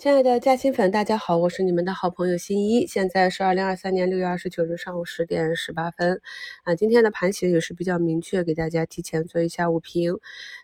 亲爱的嘉兴粉，大家好，我是你们的好朋友新一。现在是二零二三年六月二十九日上午十点十八分，啊，今天的盘形也是比较明确，给大家提前做一下午评。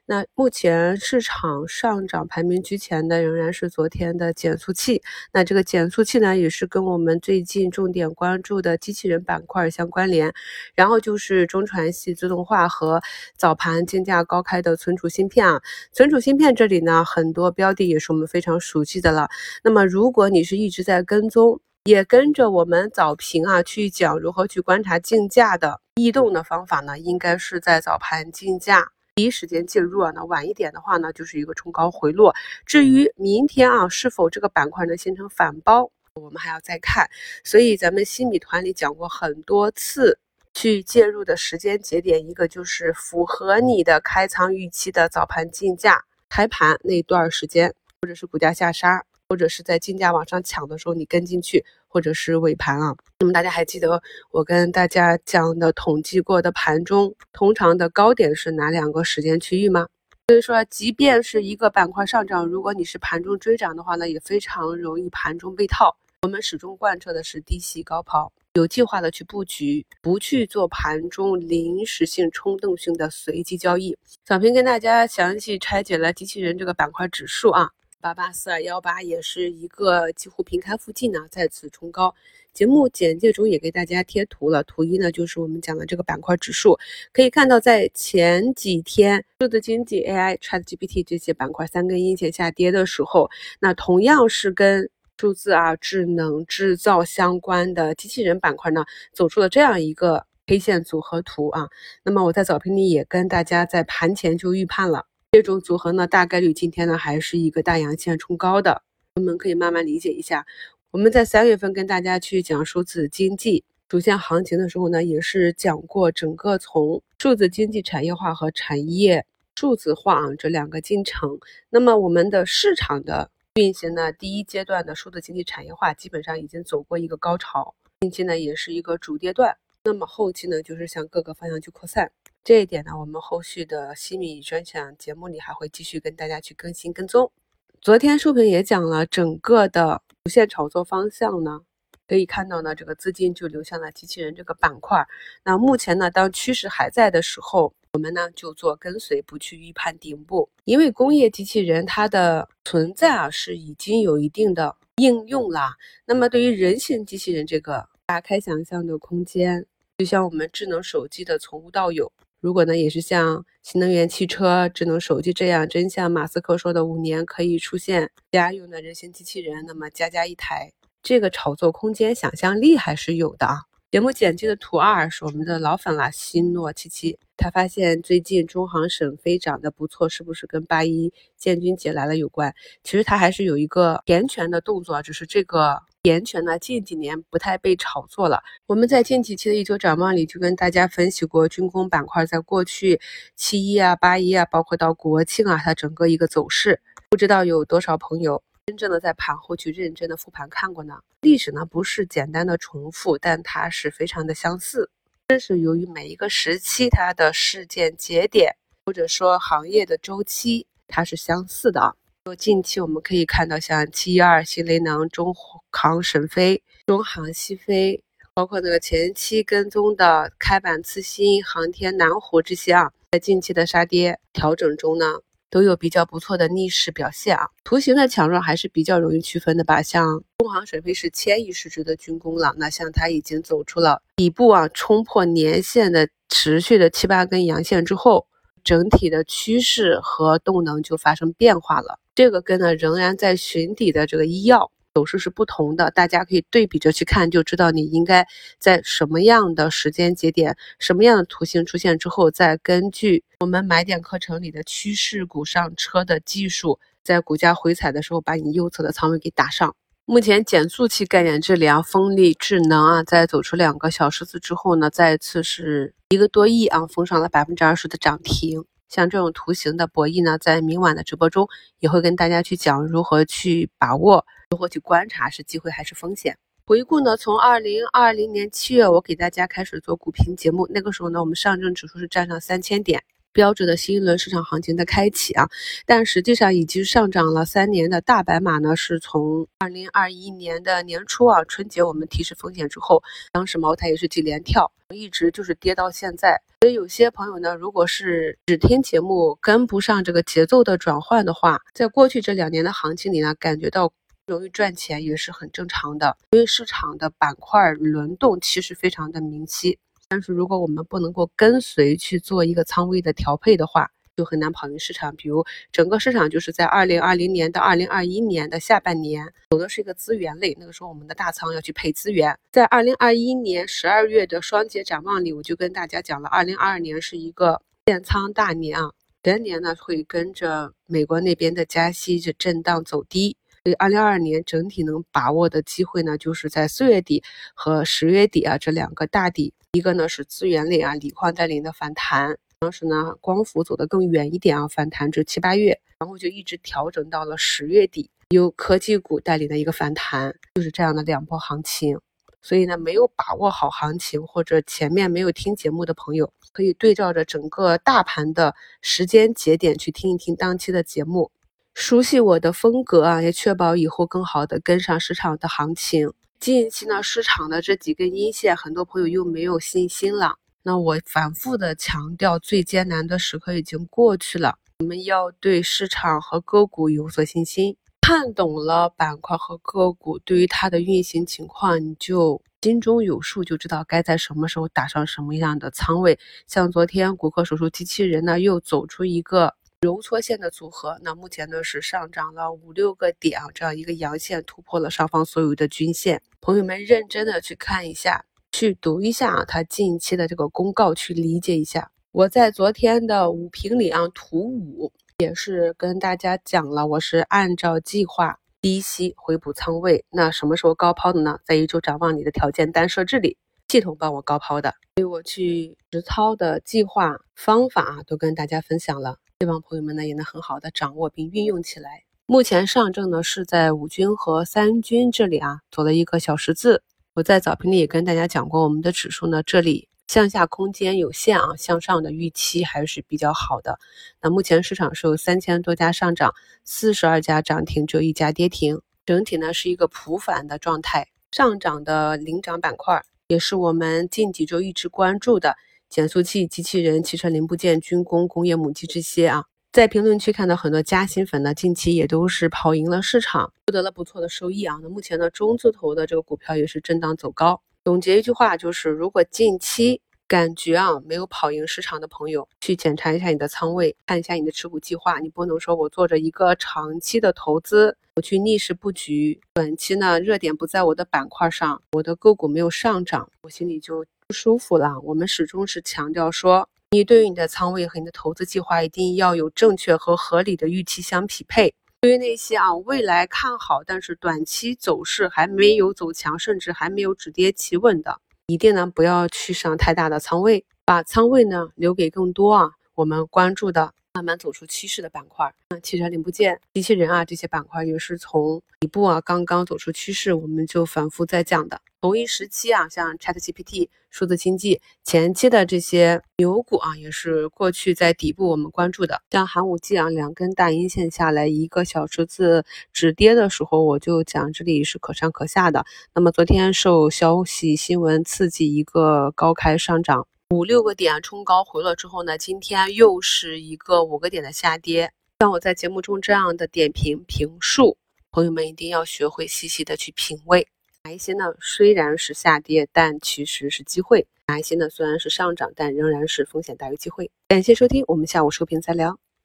那目前市场上涨排名居前的仍然是昨天的减速器。那这个减速器呢，也是跟我们最近重点关注的机器人板块相关联。然后就是中传系自动化和早盘竞价高开的存储芯片啊，存储芯片这里呢，很多标的也是我们非常熟悉的了。那么，如果你是一直在跟踪，也跟着我们早评啊去讲如何去观察竞价的异动的方法呢，应该是在早盘竞价第一时间介入啊。那晚一点的话呢，就是一个冲高回落。至于明天啊，是否这个板块能形成反包，我们还要再看。所以咱们新米团里讲过很多次，去介入的时间节点，一个就是符合你的开仓预期的早盘竞价开盘那段时间，或者是股价下杀。或者是在竞价往上抢的时候，你跟进去，或者是尾盘啊。那么大家还记得我跟大家讲的统计过的盘中通常的高点是哪两个时间区域吗？所以说，即便是一个板块上涨，如果你是盘中追涨的话呢，也非常容易盘中被套。我们始终贯彻的是低吸高抛，有计划的去布局，不去做盘中临时性、冲动性的随机交易。小平跟大家详细拆解了机器人这个板块指数啊。八八四二幺八也是一个几乎平开附近呢，再次冲高。节目简介中也给大家贴图了，图一呢就是我们讲的这个板块指数，可以看到在前几天数字经济、AI、ChatGPT 这些板块三根阴线下跌的时候，那同样是跟数字啊、智能制造相关的机器人板块呢，走出了这样一个 K 线组合图啊。那么我在早评里也跟大家在盘前就预判了。这种组合呢，大概率今天呢还是一个大阳线冲高的，我们可以慢慢理解一下。我们在三月份跟大家去讲数字经济主线行情的时候呢，也是讲过整个从数字经济产业化和产业数字化啊这两个进程。那么我们的市场的运行呢，第一阶段的数字经济产业化基本上已经走过一个高潮，近期呢也是一个主跌段。那么后期呢，就是向各个方向去扩散。这一点呢，我们后续的西米专享节目里还会继续跟大家去更新跟踪。昨天书评也讲了整个的无限炒作方向呢，可以看到呢，这个资金就流向了机器人这个板块。那目前呢，当趋势还在的时候，我们呢就做跟随，不去预判顶部，因为工业机器人它的存在啊是已经有一定的应用了。那么对于人形机器人这个打开想象的空间，就像我们智能手机的从无到有。如果呢，也是像新能源汽车、智能手机这样，真像马斯克说的，五年可以出现家用的人形机器人，那么家家一台，这个炒作空间、想象力还是有的啊。节目简介的图二是我们的老粉了，希诺七七，他发现最近中航沈飞涨得不错，是不是跟八一建军节来了有关？其实他还是有一个填权的动作，只是这个。盐权呢，近几年不太被炒作了。我们在近几期的一周展望里就跟大家分析过军工板块在过去七一啊、八一啊，包括到国庆啊，它整个一个走势。不知道有多少朋友真正的在盘后去认真的复盘看过呢？历史呢不是简单的重复，但它是非常的相似。这是由于每一个时期它的事件节点或者说行业的周期它是相似的啊。近期我们可以看到，像七一二、新雷能、中航沈飞、中航西飞，包括那个前期跟踪的开板次新、航天南湖这些啊，在近期的杀跌调整中呢，都有比较不错的逆势表现啊。图形的强弱还是比较容易区分的吧？像中航沈飞是千亿市值的军工了，那像它已经走出了底部啊，冲破年线的持续的七八根阳线之后，整体的趋势和动能就发生变化了。这个跟呢仍然在寻底的这个医药走势是不同的，大家可以对比着去看，就知道你应该在什么样的时间节点、什么样的图形出现之后，再根据我们买点课程里的趋势股上车的技术，在股价回踩的时候，把你右侧的仓位给打上。目前减速器概念这里啊，风力智能啊，在走出两个小十字之后呢，再次是一个多亿啊，封上了百分之二十的涨停。像这种图形的博弈呢，在明晚的直播中也会跟大家去讲如何去把握，如何去观察是机会还是风险。回顾呢，从二零二零年七月，我给大家开始做股评节目，那个时候呢，我们上证指数是站上三千点，标志着新一轮市场行情的开启啊。但实际上已经上涨了三年的大白马呢，是从二零二一年的年初啊，春节我们提示风险之后，当时茅台也是几连跳，一直就是跌到现在。所以有些朋友呢，如果是只听节目跟不上这个节奏的转换的话，在过去这两年的行情里呢，感觉到。容易赚钱也是很正常的，因为市场的板块轮动其实非常的明晰。但是如果我们不能够跟随去做一个仓位的调配的话，就很难跑赢市场。比如整个市场就是在二零二零年到二零二一年的下半年走的是一个资源类，那个时候我们的大仓要去配资源。在二零二一年十二月的双节展望里，我就跟大家讲了，二零二二年是一个建仓大年啊，全年呢会跟着美国那边的加息就震荡走低。所以，二零二二年整体能把握的机会呢，就是在四月底和十月底啊这两个大底。一个呢是资源类啊，锂矿带领的反弹，当时呢光伏走得更远一点啊，反弹至七八月，然后就一直调整到了十月底，有科技股带领的一个反弹，就是这样的两波行情。所以呢，没有把握好行情或者前面没有听节目的朋友，可以对照着整个大盘的时间节点去听一听当期的节目。熟悉我的风格啊，也确保以后更好的跟上市场的行情。近期呢，市场的这几根阴线，很多朋友又没有信心了。那我反复的强调，最艰难的时刻已经过去了，我们要对市场和个股有所信心。看懂了板块和个股，对于它的运行情况，你就心中有数，就知道该在什么时候打上什么样的仓位。像昨天骨科手术机器人呢，又走出一个。揉搓线的组合，那目前呢是上涨了五六个点啊，这样一个阳线突破了上方所有的均线。朋友们认真的去看一下，去读一下啊，它近期的这个公告，去理解一下。我在昨天的五评里啊，图五也是跟大家讲了，我是按照计划低吸回补仓位。那什么时候高抛的呢？在一周展望里的条件单设置里，系统帮我高抛的，所以我去实操的计划方法啊都跟大家分享了。希望朋友们呢也能很好的掌握并运用起来。目前上证呢是在五均和三均这里啊走了一个小十字。我在早评里也跟大家讲过，我们的指数呢这里向下空间有限啊，向上的预期还是比较好的。那目前市场是有三千多家上涨，四十二家涨停，只有一家跌停，整体呢是一个普反的状态。上涨的领涨板块也是我们近几周一直关注的。减速器、机器人、汽车零部件、军工、工业母机这些啊，在评论区看到很多加薪粉呢，近期也都是跑赢了市场，获得了不错的收益啊。那目前呢，中字头的这个股票也是震荡走高。总结一句话就是，如果近期感觉啊没有跑赢市场的朋友，去检查一下你的仓位，看一下你的持股计划。你不能说我做着一个长期的投资，我去逆势布局，短期呢热点不在我的板块上，我的个股没有上涨，我心里就。不舒服了。我们始终是强调说，你对于你的仓位和你的投资计划一定要有正确和合理的预期相匹配。对于那些啊未来看好，但是短期走势还没有走强，甚至还没有止跌企稳的，一定呢不要去上太大的仓位，把仓位呢留给更多啊我们关注的。慢慢走出趋势的板块，那汽车零部件、机器人啊这些板块也是从底部啊刚刚走出趋势，我们就反复在讲的。同一时期啊，像 ChatGPT、数字经济前期的这些牛股啊，也是过去在底部我们关注的。像寒武纪啊，两根大阴线下来，一个小十字止跌的时候，我就讲这里是可上可下的。那么昨天受消息新闻刺激，一个高开上涨。五六个点冲高回落之后呢，今天又是一个五个点的下跌。像我在节目中这样的点评评述，朋友们一定要学会细细的去品味，哪一些呢虽然是下跌，但其实是机会；哪一些呢虽然是上涨，但仍然是风险大于机会。感谢收听，我们下午收评再聊。